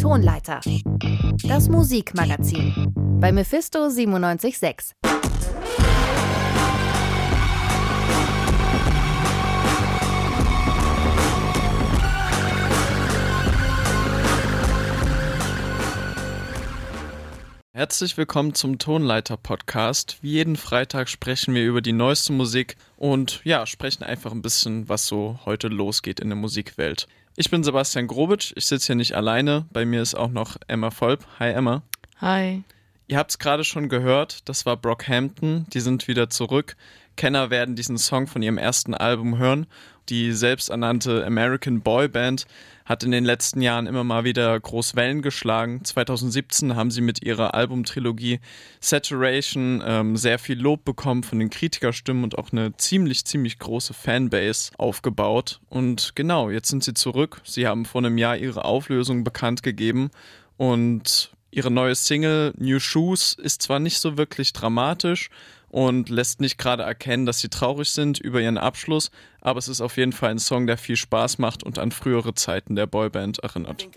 Tonleiter. Das Musikmagazin. Bei Mephisto 976. Herzlich willkommen zum Tonleiter Podcast. Wie jeden Freitag sprechen wir über die neueste Musik und ja, sprechen einfach ein bisschen, was so heute losgeht in der Musikwelt. Ich bin Sebastian Grobitsch, ich sitze hier nicht alleine. Bei mir ist auch noch Emma Volp. Hi Emma. Hi. Ihr habt es gerade schon gehört, das war Brockhampton, die sind wieder zurück. Kenner werden diesen Song von ihrem ersten Album hören. Die selbsternannte American Boy Band hat in den letzten Jahren immer mal wieder groß Wellen geschlagen. 2017 haben sie mit ihrer Albumtrilogie Saturation ähm, sehr viel Lob bekommen von den Kritikerstimmen und auch eine ziemlich, ziemlich große Fanbase aufgebaut. Und genau, jetzt sind sie zurück. Sie haben vor einem Jahr ihre Auflösung bekannt gegeben und ihre neue Single New Shoes ist zwar nicht so wirklich dramatisch, und lässt nicht gerade erkennen, dass sie traurig sind über ihren Abschluss, aber es ist auf jeden Fall ein Song, der viel Spaß macht und an frühere Zeiten der Boyband erinnert. Even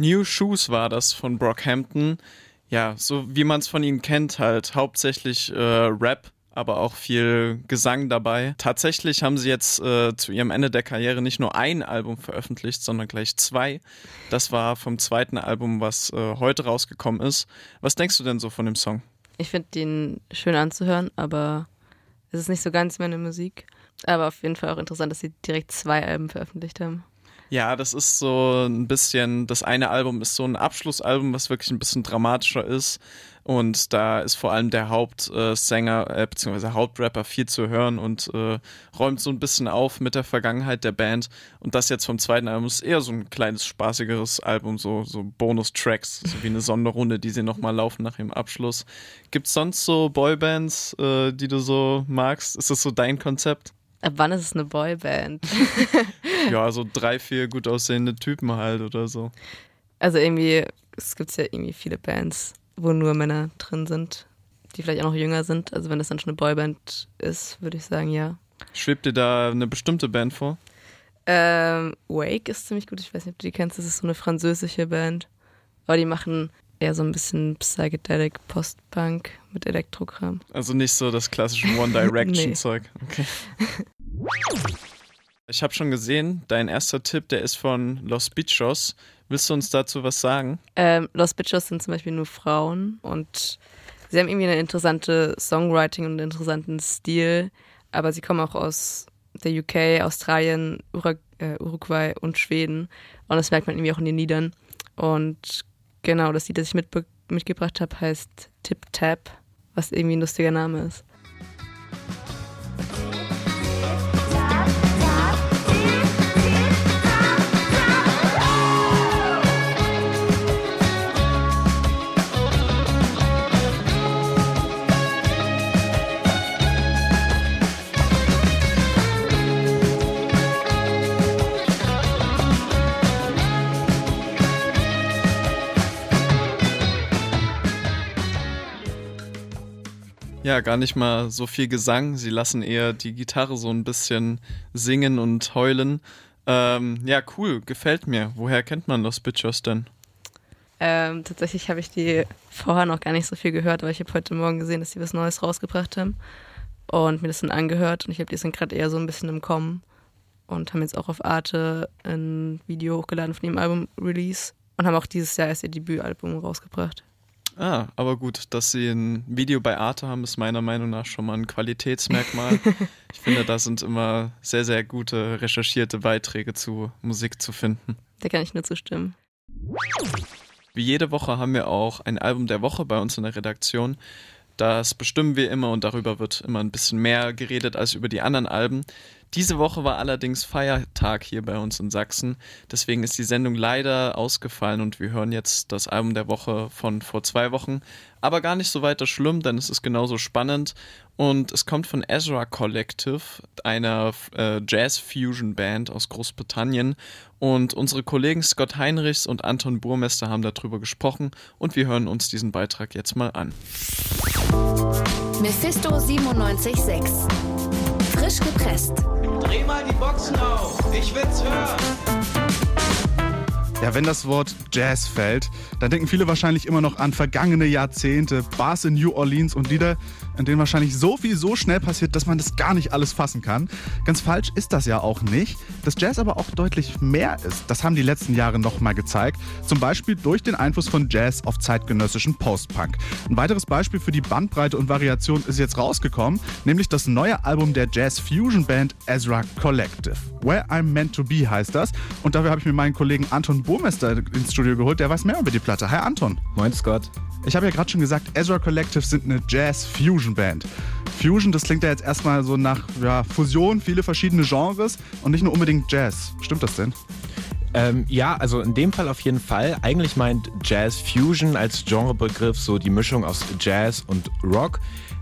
New Shoes war das von Brockhampton. Ja, so wie man es von ihnen kennt, halt hauptsächlich äh, Rap, aber auch viel Gesang dabei. Tatsächlich haben sie jetzt äh, zu ihrem Ende der Karriere nicht nur ein Album veröffentlicht, sondern gleich zwei. Das war vom zweiten Album, was äh, heute rausgekommen ist. Was denkst du denn so von dem Song? Ich finde den schön anzuhören, aber es ist nicht so ganz meine Musik. Aber auf jeden Fall auch interessant, dass sie direkt zwei Alben veröffentlicht haben. Ja, das ist so ein bisschen, das eine Album ist so ein Abschlussalbum, was wirklich ein bisschen dramatischer ist. Und da ist vor allem der Hauptsänger äh, bzw. Hauptrapper viel zu hören und äh, räumt so ein bisschen auf mit der Vergangenheit der Band. Und das jetzt vom zweiten Album ist eher so ein kleines, spaßigeres Album, so, so Bonus-Tracks, so wie eine Sonderrunde, die sie nochmal laufen nach ihrem Abschluss. Gibt es sonst so Boybands, äh, die du so magst? Ist das so dein Konzept? Ab wann ist es eine Boyband? ja, so drei, vier gut aussehende Typen halt oder so. Also irgendwie, es gibt ja irgendwie viele Bands, wo nur Männer drin sind, die vielleicht auch noch jünger sind. Also wenn das dann schon eine Boyband ist, würde ich sagen, ja. Schwebt dir da eine bestimmte Band vor? Ähm, Wake ist ziemlich gut. Ich weiß nicht, ob du die kennst. Das ist so eine französische Band. Aber die machen eher so ein bisschen Psychedelic Post-Punk mit Elektrokram. Also nicht so das klassische One Direction-Zeug. okay. Ich habe schon gesehen, dein erster Tipp, der ist von Los Bichos. Willst du uns dazu was sagen? Ähm, Los Bichos sind zum Beispiel nur Frauen und sie haben irgendwie eine interessante Songwriting und einen interessanten Stil, aber sie kommen auch aus der UK, Australien, äh, Uruguay und Schweden und das merkt man irgendwie auch in den Liedern. Und Genau, das Lied, das ich mitgebracht habe, heißt Tip Tap, was irgendwie ein lustiger Name ist. Ja, gar nicht mal so viel Gesang. Sie lassen eher die Gitarre so ein bisschen singen und heulen. Ähm, ja, cool, gefällt mir. Woher kennt man Los Bitchos denn? Ähm, tatsächlich habe ich die vorher noch gar nicht so viel gehört, aber ich habe heute Morgen gesehen, dass sie was Neues rausgebracht haben und mir das dann angehört und ich habe die sind gerade eher so ein bisschen im Kommen und haben jetzt auch auf Arte ein Video hochgeladen von ihrem Album-Release und haben auch dieses Jahr erst ihr Debütalbum rausgebracht. Ah, aber gut, dass sie ein Video bei Arte haben, ist meiner Meinung nach schon mal ein Qualitätsmerkmal. ich finde, da sind immer sehr, sehr gute recherchierte Beiträge zu Musik zu finden. Da kann ich nur zustimmen. Wie jede Woche haben wir auch ein Album der Woche bei uns in der Redaktion. Das bestimmen wir immer und darüber wird immer ein bisschen mehr geredet als über die anderen Alben. Diese Woche war allerdings Feiertag hier bei uns in Sachsen. Deswegen ist die Sendung leider ausgefallen und wir hören jetzt das Album der Woche von vor zwei Wochen. Aber gar nicht so weiter schlimm, denn es ist genauso spannend. Und es kommt von Ezra Collective, einer äh, Jazz-Fusion-Band aus Großbritannien. Und unsere Kollegen Scott Heinrichs und Anton Burmester haben darüber gesprochen und wir hören uns diesen Beitrag jetzt mal an. Mephisto 976 Frisch gepresst. Dreh mal die Boxen auf, ich will's hören. Ja, wenn das Wort Jazz fällt, dann denken viele wahrscheinlich immer noch an vergangene Jahrzehnte, Bars in New Orleans und Lieder, in denen wahrscheinlich so viel so schnell passiert, dass man das gar nicht alles fassen kann. Ganz falsch ist das ja auch nicht. Dass Jazz aber auch deutlich mehr ist, das haben die letzten Jahre nochmal gezeigt. Zum Beispiel durch den Einfluss von Jazz auf zeitgenössischen Post-Punk. Ein weiteres Beispiel für die Bandbreite und Variation ist jetzt rausgekommen, nämlich das neue Album der Jazz-Fusion-Band Ezra Collective. Where I'm Meant to Be heißt das. Und dafür habe ich mir meinen Kollegen Anton Burmester ins Studio geholt, der weiß mehr über die Platte. Hi Anton. Moin Scott. Ich habe ja gerade schon gesagt, Ezra Collective sind eine Jazz-Fusion-Band. Fusion, das klingt ja jetzt erstmal so nach ja, Fusion, viele verschiedene Genres und nicht nur unbedingt Jazz. Stimmt das denn? Ähm, ja, also in dem Fall auf jeden Fall. Eigentlich meint Jazz Fusion als Genrebegriff so die Mischung aus Jazz und Rock.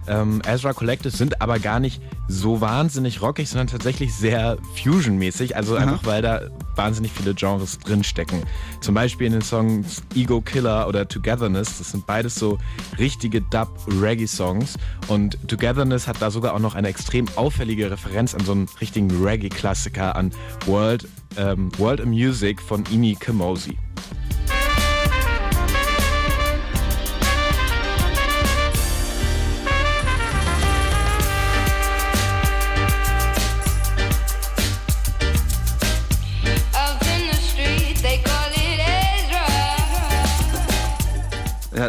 Ähm, Ezra Collective sind aber gar nicht so wahnsinnig rockig, sondern tatsächlich sehr Fusion-mäßig. Also Aha. einfach, weil da wahnsinnig viele Genres drinstecken. Zum Beispiel in den Songs Ego Killer oder Togetherness. Das sind beides so richtige Dub-Reggae-Songs. Und Togetherness hat da sogar auch noch eine extrem auffällige Referenz an so einen richtigen Reggae-Klassiker, an World, ähm, World of Music von Imi Kamosi.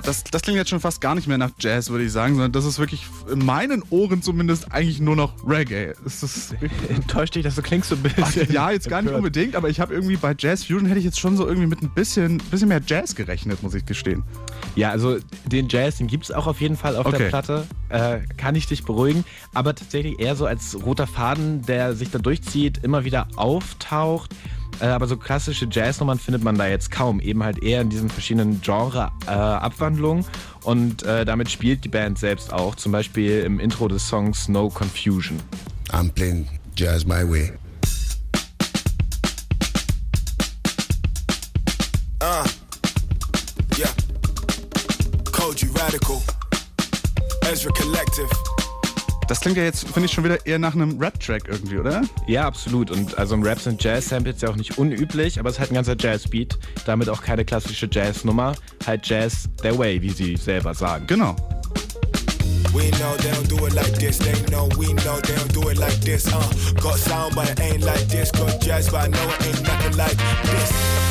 Das, das klingt jetzt schon fast gar nicht mehr nach Jazz, würde ich sagen, sondern das ist wirklich in meinen Ohren zumindest eigentlich nur noch Reggae. Ist das Enttäuscht dich, dass du klingst so ein bisschen. Ach, ja, jetzt gar nicht unbedingt, aber ich habe irgendwie bei Jazz Fusion hätte ich jetzt schon so irgendwie mit ein bisschen, bisschen mehr Jazz gerechnet, muss ich gestehen. Ja, also den Jazz, den gibt es auch auf jeden Fall auf okay. der Platte. Äh, kann ich dich beruhigen. Aber tatsächlich eher so als roter Faden, der sich da durchzieht, immer wieder auftaucht. Äh, aber so klassische Jazznummern findet man da jetzt kaum. Eben halt eher in diesen verschiedenen Genre-Abwandlungen. Äh, und äh, damit spielt die Band selbst auch. Zum Beispiel im Intro des Songs No Confusion. I'm playing jazz my way. Uh, yeah. Code you radical. Ezra Collective. Das klingt ja jetzt, finde ich, schon wieder eher nach einem Rap-Track irgendwie, oder? Ja, absolut. Und also im Rap sind Jazz-Samples ja auch nicht unüblich, aber es ist halt ein ganzer Jazz-Beat. Damit auch keine klassische Jazz-Nummer. Halt Jazz their way, wie sie selber sagen. Genau. We know they don't do it like this. They know we know they don't do it like this. Uh, got sound, but it ain't like this. Got jazz, but I know it ain't nothing like this.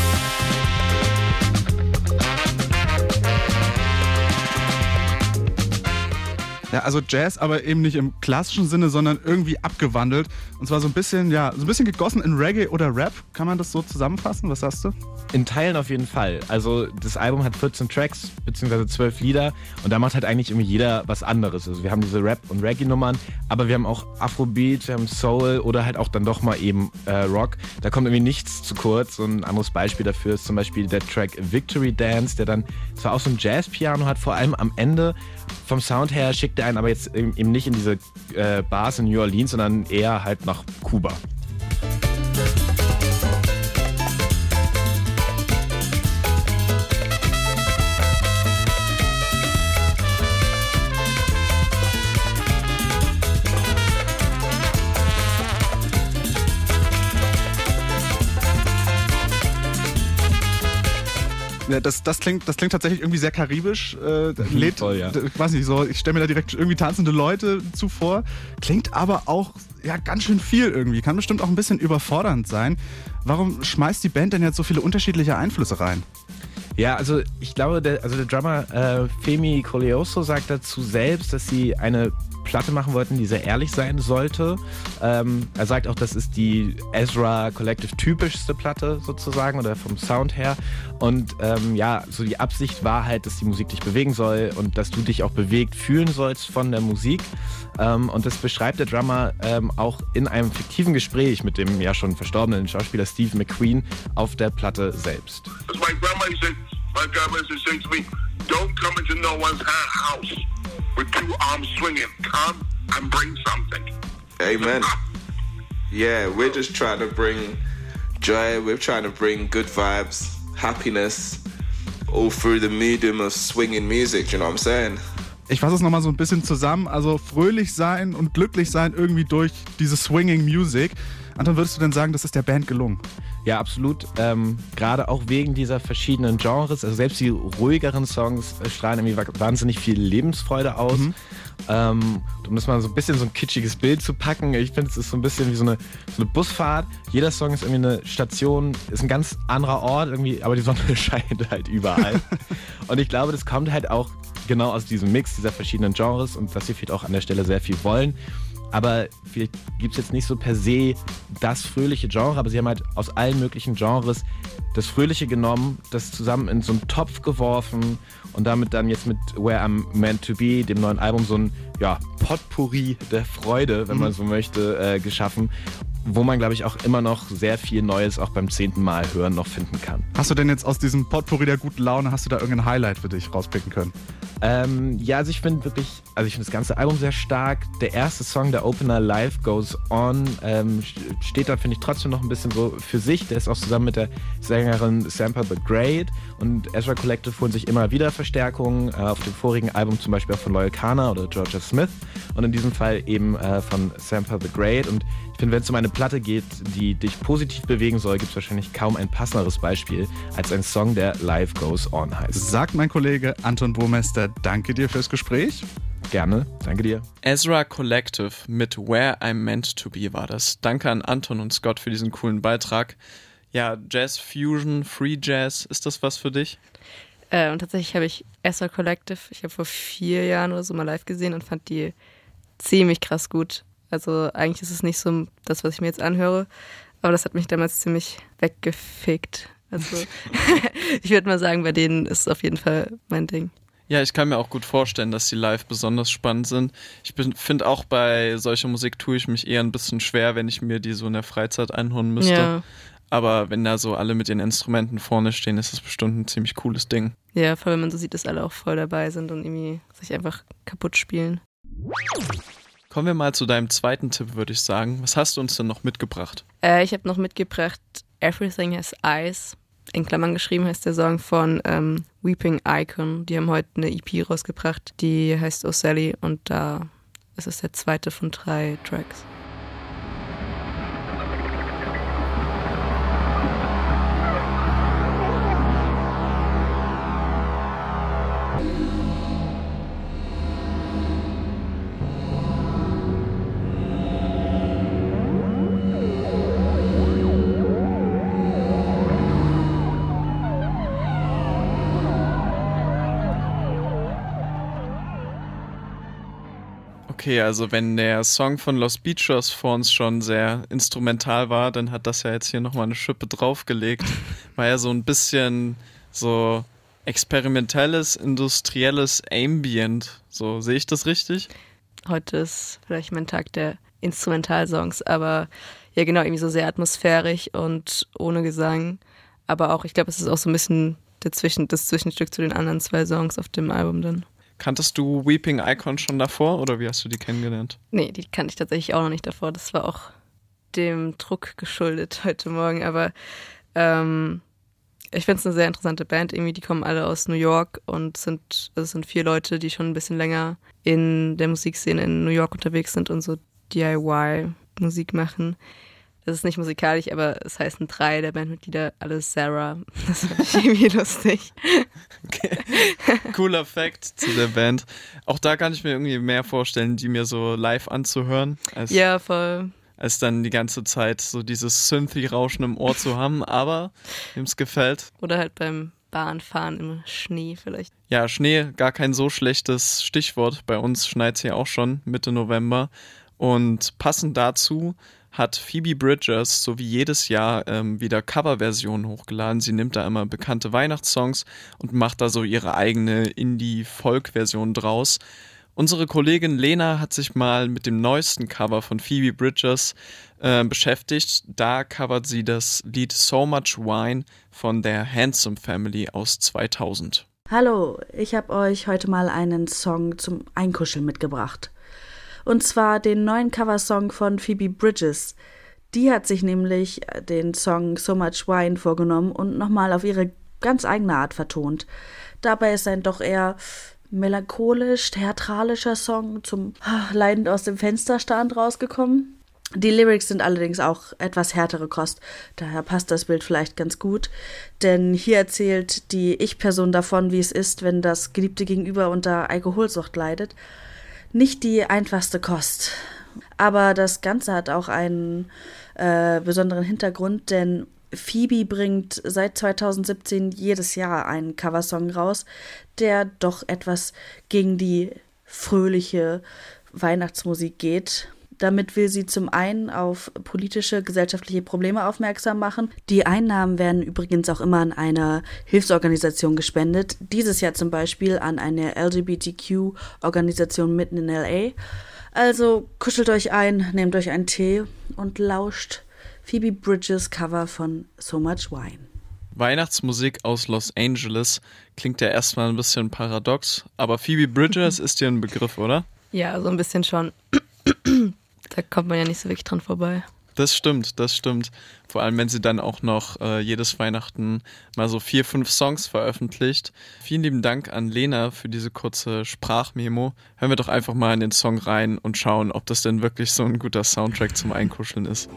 Ja, also Jazz, aber eben nicht im klassischen Sinne, sondern irgendwie abgewandelt. Und zwar so ein bisschen, ja, so ein bisschen gegossen in Reggae oder Rap. Kann man das so zusammenfassen? Was sagst du? In Teilen auf jeden Fall. Also das Album hat 14 Tracks, beziehungsweise 12 Lieder. Und da macht halt eigentlich irgendwie jeder was anderes. Also wir haben diese Rap- und Reggae-Nummern, aber wir haben auch Afrobeat, wir haben Soul oder halt auch dann doch mal eben äh, Rock. Da kommt irgendwie nichts zu kurz. Und ein anderes Beispiel dafür ist zum Beispiel der Track Victory Dance, der dann zwar auch so ein Jazz-Piano hat, vor allem am Ende vom Sound her schickt er einen aber jetzt eben nicht in diese äh, Bars in New Orleans, sondern eher halt nach Kuba. Ja, das, das, klingt, das klingt tatsächlich irgendwie sehr karibisch. Äh, lädt, Voll, ja. Ich weiß nicht, so, ich stelle mir da direkt irgendwie tanzende Leute zuvor. Klingt aber auch ja, ganz schön viel irgendwie. Kann bestimmt auch ein bisschen überfordernd sein. Warum schmeißt die Band denn jetzt so viele unterschiedliche Einflüsse rein? Ja, also ich glaube, der, also der Drummer äh, Femi Coleoso sagt dazu selbst, dass sie eine Platte machen wollten, die sehr ehrlich sein sollte. Ähm, er sagt auch, das ist die Ezra Collective typischste Platte sozusagen oder vom Sound her. Und ähm, ja, so die Absicht war halt, dass die Musik dich bewegen soll und dass du dich auch bewegt fühlen sollst von der Musik. Ähm, und das beschreibt der Drummer ähm, auch in einem fiktiven Gespräch mit dem ja schon verstorbenen Schauspieler Steve McQueen auf der Platte selbst. My grandma used to, me, don't come into no one's house with two arms swinging. Come and bring something. Amen. Yeah, we're just trying to bring joy, we're trying to bring good vibes, happiness, all through the medium of swinging music, you know what I'm saying? Ich fasse es nochmal so ein bisschen zusammen. Also fröhlich sein und glücklich sein irgendwie durch diese Swinging Music. Anton, würdest du denn sagen, das ist der Band gelungen? Ja, absolut. Ähm, Gerade auch wegen dieser verschiedenen Genres. Also selbst die ruhigeren Songs äh, strahlen irgendwie wa- wahnsinnig viel Lebensfreude aus. Ähm, um das mal so ein bisschen so ein kitschiges Bild zu packen, ich finde, es ist so ein bisschen wie so eine, so eine Busfahrt. Jeder Song ist irgendwie eine Station, ist ein ganz anderer Ort, irgendwie, aber die Sonne scheint halt überall. und ich glaube, das kommt halt auch genau aus diesem Mix dieser verschiedenen Genres und dass sie vielleicht auch an der Stelle sehr viel wollen. Aber vielleicht gibt es jetzt nicht so per se das fröhliche Genre, aber sie haben halt aus allen möglichen Genres das Fröhliche genommen, das zusammen in so einen Topf geworfen und damit dann jetzt mit Where I'm Meant to Be, dem neuen Album, so ein ja, Potpourri der Freude, wenn man so möchte, äh, geschaffen, wo man, glaube ich, auch immer noch sehr viel Neues auch beim zehnten Mal hören noch finden kann. Hast du denn jetzt aus diesem Potpourri der guten Laune, hast du da irgendein Highlight für dich rauspicken können? Ähm, ja, also ich finde wirklich, also ich finde das ganze Album sehr stark. Der erste Song, der Opener Life Goes On, ähm, steht da, finde ich, trotzdem noch ein bisschen so für sich. Der ist auch zusammen mit der Sängerin Sampa the Great und Ezra Collective holen sich immer wieder Verstärkungen. Äh, auf dem vorigen Album zum Beispiel auch von Loyal Kana oder Georgia Smith und in diesem Fall eben äh, von Sampa the Great. Und finde, wenn es um eine Platte geht, die dich positiv bewegen soll, gibt es wahrscheinlich kaum ein passenderes Beispiel als ein Song, der Life Goes On heißt. Sagt mein Kollege Anton Burmester, danke dir fürs Gespräch. Gerne, danke dir. Ezra Collective mit Where I'm Meant to Be war das. Danke an Anton und Scott für diesen coolen Beitrag. Ja, Jazz Fusion, Free Jazz, ist das was für dich? Äh, und tatsächlich habe ich Esther Collective, ich habe vor vier Jahren oder so mal live gesehen und fand die ziemlich krass gut. Also eigentlich ist es nicht so das, was ich mir jetzt anhöre, aber das hat mich damals ziemlich weggefickt. Also ich würde mal sagen, bei denen ist es auf jeden Fall mein Ding. Ja, ich kann mir auch gut vorstellen, dass die live besonders spannend sind. Ich finde auch bei solcher Musik tue ich mich eher ein bisschen schwer, wenn ich mir die so in der Freizeit einholen müsste. Ja. Aber wenn da so alle mit ihren Instrumenten vorne stehen, ist das bestimmt ein ziemlich cooles Ding. Ja, vor allem wenn man so sieht, dass alle auch voll dabei sind und irgendwie sich einfach kaputt spielen. Kommen wir mal zu deinem zweiten Tipp, würde ich sagen. Was hast du uns denn noch mitgebracht? Äh, ich habe noch mitgebracht Everything Has Eyes. In Klammern geschrieben heißt der Song von ähm, Weeping Icon. Die haben heute eine EP rausgebracht, die heißt Oh Sally und da ist es der zweite von drei Tracks. Okay, also wenn der Song von Los Beachos vor uns schon sehr instrumental war, dann hat das ja jetzt hier nochmal eine Schippe draufgelegt. War ja so ein bisschen so experimentelles, industrielles Ambient. So, sehe ich das richtig? Heute ist vielleicht mein Tag der Instrumentalsongs, aber ja genau, irgendwie so sehr atmosphärisch und ohne Gesang. Aber auch, ich glaube, es ist auch so ein bisschen der Zwischen, das Zwischenstück zu den anderen zwei Songs auf dem Album dann. Kanntest du Weeping Icon schon davor oder wie hast du die kennengelernt? Nee, die kannte ich tatsächlich auch noch nicht davor. Das war auch dem Druck geschuldet heute Morgen. Aber ähm, ich finde es eine sehr interessante Band. Irgendwie, die kommen alle aus New York und sind, also es sind vier Leute, die schon ein bisschen länger in der Musikszene in New York unterwegs sind und so DIY-Musik machen. Das ist nicht musikalisch, aber es heißen drei der Bandmitglieder alle Sarah. Das fand ich irgendwie lustig. Okay. Cooler Fact zu der Band. Auch da kann ich mir irgendwie mehr vorstellen, die mir so live anzuhören, als, Ja, voll. als dann die ganze Zeit so dieses Synthi-Rauschen im Ohr zu haben. Aber wem es gefällt. Oder halt beim Bahnfahren im Schnee vielleicht. Ja, Schnee, gar kein so schlechtes Stichwort. Bei uns schneit es ja auch schon Mitte November. Und passend dazu hat Phoebe Bridgers so wie jedes Jahr ähm, wieder Coverversionen hochgeladen. Sie nimmt da immer bekannte Weihnachtssongs und macht da so ihre eigene Indie-Folk-Version draus. Unsere Kollegin Lena hat sich mal mit dem neuesten Cover von Phoebe Bridgers äh, beschäftigt. Da covert sie das Lied So Much Wine von der Handsome Family aus 2000. Hallo, ich habe euch heute mal einen Song zum Einkuscheln mitgebracht. Und zwar den neuen Coversong von Phoebe Bridges. Die hat sich nämlich den Song So Much Wine vorgenommen und nochmal auf ihre ganz eigene Art vertont. Dabei ist ein doch eher melancholisch, theatralischer Song zum ah, leidend aus dem Fensterstand rausgekommen. Die Lyrics sind allerdings auch etwas härtere Kost, daher passt das Bild vielleicht ganz gut, denn hier erzählt die Ich-Person davon, wie es ist, wenn das geliebte Gegenüber unter Alkoholsucht leidet. Nicht die einfachste Kost. Aber das Ganze hat auch einen äh, besonderen Hintergrund, denn Phoebe bringt seit 2017 jedes Jahr einen Coversong raus, der doch etwas gegen die fröhliche Weihnachtsmusik geht. Damit will sie zum einen auf politische, gesellschaftliche Probleme aufmerksam machen. Die Einnahmen werden übrigens auch immer an eine Hilfsorganisation gespendet. Dieses Jahr zum Beispiel an eine LGBTQ-Organisation mitten in LA. Also kuschelt euch ein, nehmt euch einen Tee und lauscht Phoebe Bridges Cover von So Much Wine. Weihnachtsmusik aus Los Angeles klingt ja erstmal ein bisschen paradox, aber Phoebe Bridges ist dir ein Begriff, oder? Ja, so ein bisschen schon. Da kommt man ja nicht so wirklich dran vorbei. Das stimmt, das stimmt. Vor allem, wenn sie dann auch noch äh, jedes Weihnachten mal so vier, fünf Songs veröffentlicht. Vielen lieben Dank an Lena für diese kurze Sprachmemo. Hören wir doch einfach mal in den Song rein und schauen, ob das denn wirklich so ein guter Soundtrack zum Einkuscheln ist.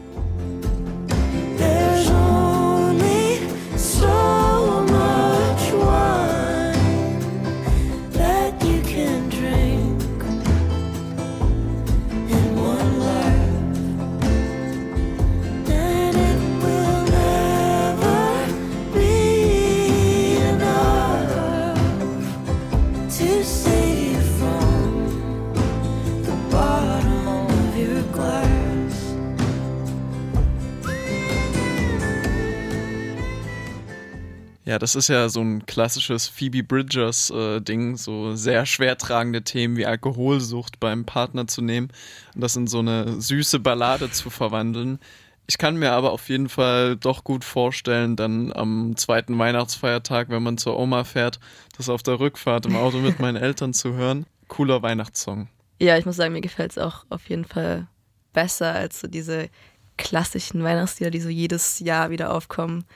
Ja, das ist ja so ein klassisches Phoebe Bridgers äh, so sehr schwer tragende Themen wie Alkoholsucht beim Partner zu nehmen und das in so eine süße Ballade zu verwandeln. Ich kann mir aber auf jeden Fall doch gut vorstellen, dann am zweiten Weihnachtsfeiertag, wenn man zur Oma fährt, das auf der Rückfahrt im Auto mit meinen Eltern zu hören. Cooler Weihnachtssong. Ja, ich muss sagen, mir gefällt es auch auf jeden Fall besser als so diese klassischen Weihnachtslieder, die so jedes Jahr wieder aufkommen.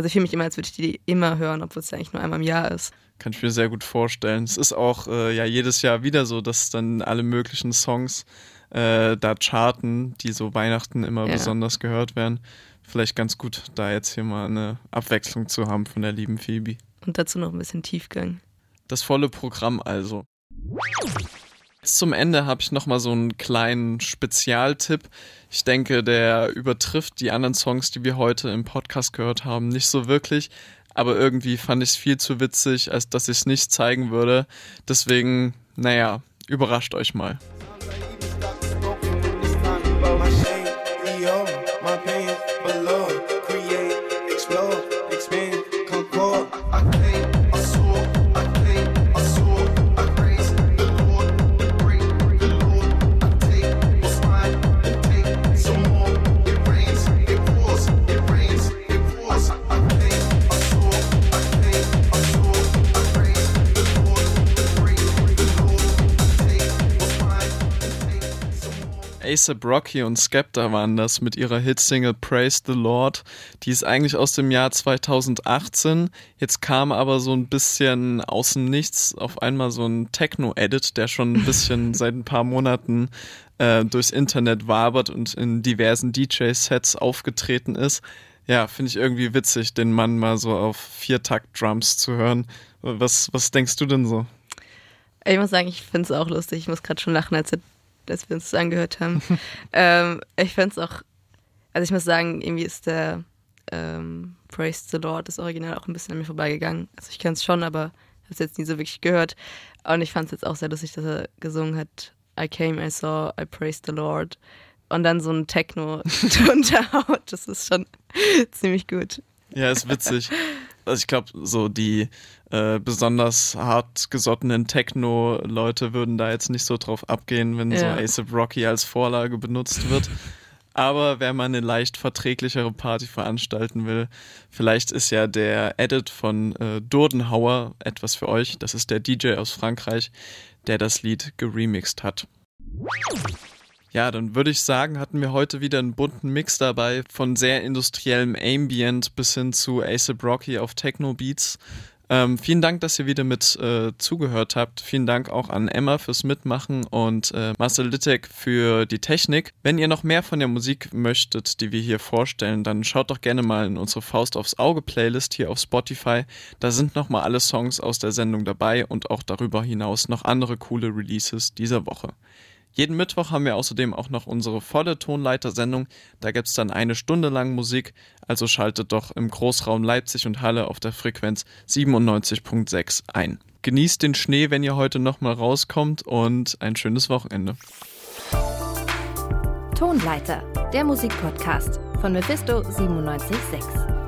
Also ich fühle mich immer, als würde ich die immer hören, obwohl es ja eigentlich nur einmal im Jahr ist. Kann ich mir sehr gut vorstellen. Es ist auch äh, ja jedes Jahr wieder so, dass dann alle möglichen Songs äh, da charten, die so Weihnachten immer Ja. besonders gehört werden. Vielleicht ganz gut, da jetzt hier mal eine Abwechslung zu haben von der lieben Phoebe. Und dazu noch ein bisschen Tiefgang. Das volle Programm also. Zum Ende habe ich nochmal so einen kleinen Spezialtipp. Ich denke, der übertrifft die anderen Songs, die wir heute im Podcast gehört haben, nicht so wirklich. Aber irgendwie fand ich es viel zu witzig, als dass ich es nicht zeigen würde. Deswegen, naja, überrascht euch mal. Shame, ASAP Rocky und Skepta waren das mit ihrer Hitsingle Praise the Lord. Die ist eigentlich aus dem Jahr 2018. Jetzt kam aber so ein bisschen aus dem Nichts auf einmal so ein Techno-Edit, der schon ein bisschen seit ein paar Monaten äh, durchs Internet wabert und in diversen DJ-Sets aufgetreten ist. Ja, finde ich irgendwie witzig, den Mann mal so auf Viertakt-Drums zu hören. Was, was denkst du denn so? Ich muss sagen, ich finde es auch lustig. Ich muss gerade schon lachen, als, als wir uns das angehört haben. ähm, ich finde es auch, also ich muss sagen, irgendwie ist der ähm, Praise the Lord, das Original, auch ein bisschen an mir vorbeigegangen. Also ich kenne es schon, aber habe es jetzt nie so wirklich gehört. Und ich fand es jetzt auch sehr lustig, dass er gesungen hat, I came, I saw, I praised the Lord. Und dann so ein Techno drunter haut. Das ist schon ziemlich gut. Ja, ist witzig. Also ich glaube, so die äh, besonders hartgesottenen Techno-Leute würden da jetzt nicht so drauf abgehen, wenn Ja. so ASAP Rocky als Vorlage benutzt wird. Aber wer mal eine leicht verträglichere Party veranstalten will, vielleicht ist ja der Edit von äh, Durdenhauer etwas für euch. Das ist der DJ aus Frankreich, der das Lied geremixed hat. Ja, dann würde ich sagen, hatten wir heute wieder einen bunten Mix dabei, von sehr industriellem Ambient bis hin zu ASAP Rocky auf Techno-Beats. Ähm, vielen Dank, dass ihr wieder mit äh, zugehört habt. Vielen Dank auch an Emma fürs Mitmachen und äh, Marcel Littek für die Technik. Wenn ihr noch mehr von der Musik möchtet, die wir hier vorstellen, dann schaut doch gerne mal in unsere Faust aufs Auge Playlist hier auf Spotify. Da sind nochmal alle Songs aus der Sendung dabei und auch darüber hinaus noch andere coole Releases dieser Woche. Jeden Mittwoch haben wir außerdem auch noch unsere volle Tonleitersendung. Da gibt's dann eine Stunde lang Musik, also schaltet doch im Großraum Leipzig und Halle auf der Frequenz 97.6 ein. Genießt den Schnee, wenn ihr heute nochmal rauskommt und ein schönes Wochenende. Tonleiter, der Musikpodcast von Mephisto 976.